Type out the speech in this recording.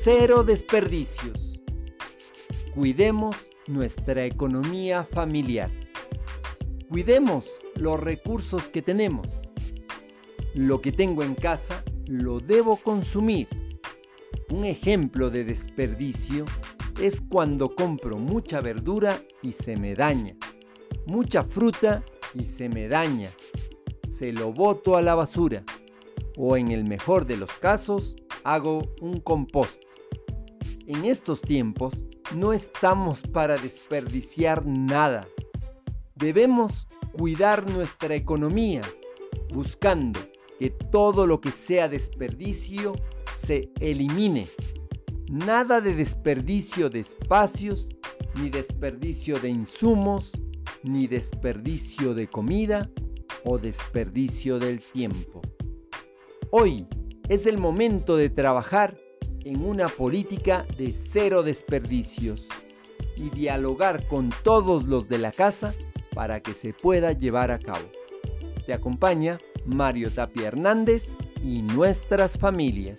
cero desperdicios. Cuidemos nuestra economía familiar. Cuidemos los recursos que tenemos. Lo que tengo en casa lo debo consumir. Un ejemplo de desperdicio es cuando compro mucha verdura y se me daña, mucha fruta y se me daña. Se lo boto a la basura o en el mejor de los casos hago un compost. En estos tiempos no estamos para desperdiciar nada. Debemos cuidar nuestra economía buscando que todo lo que sea desperdicio se elimine. Nada de desperdicio de espacios, ni desperdicio de insumos, ni desperdicio de comida o desperdicio del tiempo. Hoy es el momento de trabajar en una política de cero desperdicios y dialogar con todos los de la casa para que se pueda llevar a cabo. Te acompaña Mario Tapia Hernández y nuestras familias.